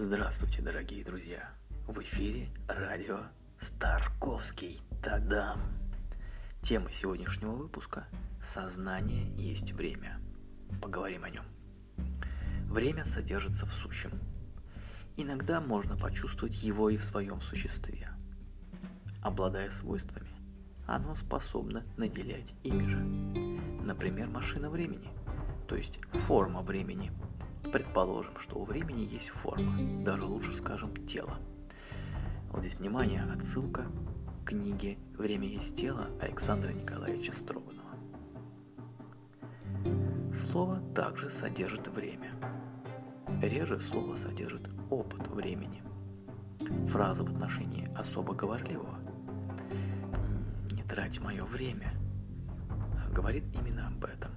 Здравствуйте, дорогие друзья! В эфире радио Старковский Тадам. Тема сегодняшнего выпуска – «Сознание есть время». Поговорим о нем. Время содержится в сущем. Иногда можно почувствовать его и в своем существе. Обладая свойствами, оно способно наделять ими же. Например, машина времени, то есть форма времени – Предположим, что у времени есть форма, даже лучше скажем тело. Вот здесь внимание, отсылка к книге «Время есть тело» Александра Николаевича Строганова. Слово также содержит время. Реже слово содержит опыт времени. Фраза в отношении особо говорливого «не трать мое время» говорит именно об этом,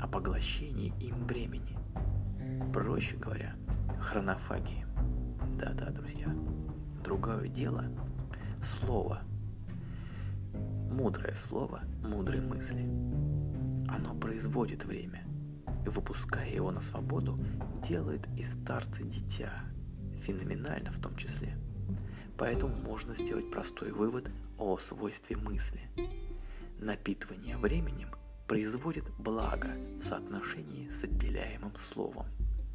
о поглощении им времени – Проще говоря, хронофагии. Да-да, друзья. Другое дело – слово. Мудрое слово, мудрые мысли. Оно производит время, и выпуская его на свободу, делает из старца дитя, феноменально в том числе. Поэтому можно сделать простой вывод о свойстве мысли. Напитывание временем производит благо в соотношении с отделяемым словом.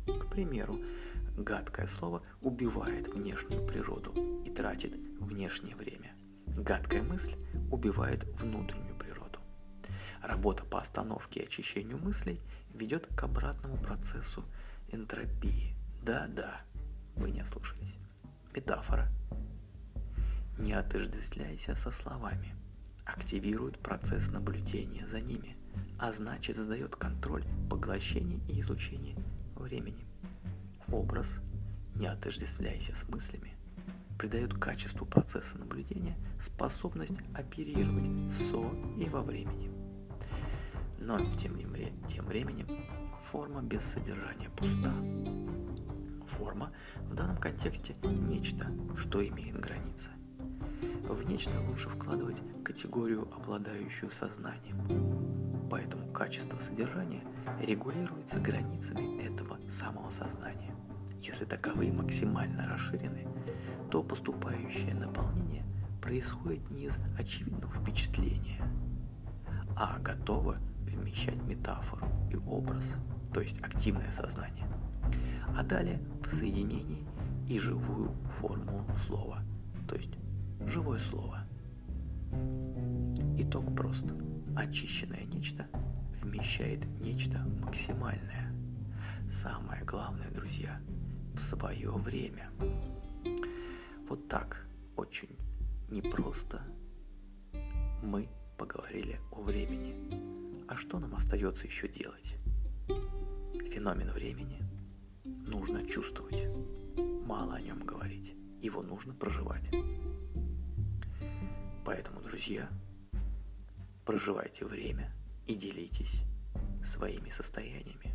К примеру, гадкое слово убивает внешнюю природу и тратит внешнее время. Гадкая мысль убивает внутреннюю природу. Работа по остановке и очищению мыслей ведет к обратному процессу энтропии. Да-да, вы не ослышались. Метафора. Не отождествляйся со словами. Активирует процесс наблюдения за ними, а значит задает контроль поглощения и изучения времени. Образ, не отождествляйся с мыслями, придает качеству процесса наблюдения способность оперировать со и во времени. Но тем, тем временем форма без содержания пуста. Форма в данном контексте нечто, что имеет границы. В нечто лучше вкладывать категорию, обладающую сознанием. Поэтому качество содержания регулируется границами этого самого сознания. Если таковые максимально расширены, то поступающее наполнение происходит не из очевидного впечатления, а готово вмещать метафору и образ, то есть активное сознание, а далее в соединении и живую форму слова, то есть живое слово. Итог прост. Очищенное нечто вмещает нечто максимальное. Самое главное, друзья, в свое время. Вот так, очень непросто мы поговорили о времени. А что нам остается еще делать? Феномен времени нужно чувствовать, мало о нем говорить, его нужно проживать. Поэтому, друзья, проживайте время – и делитесь своими состояниями.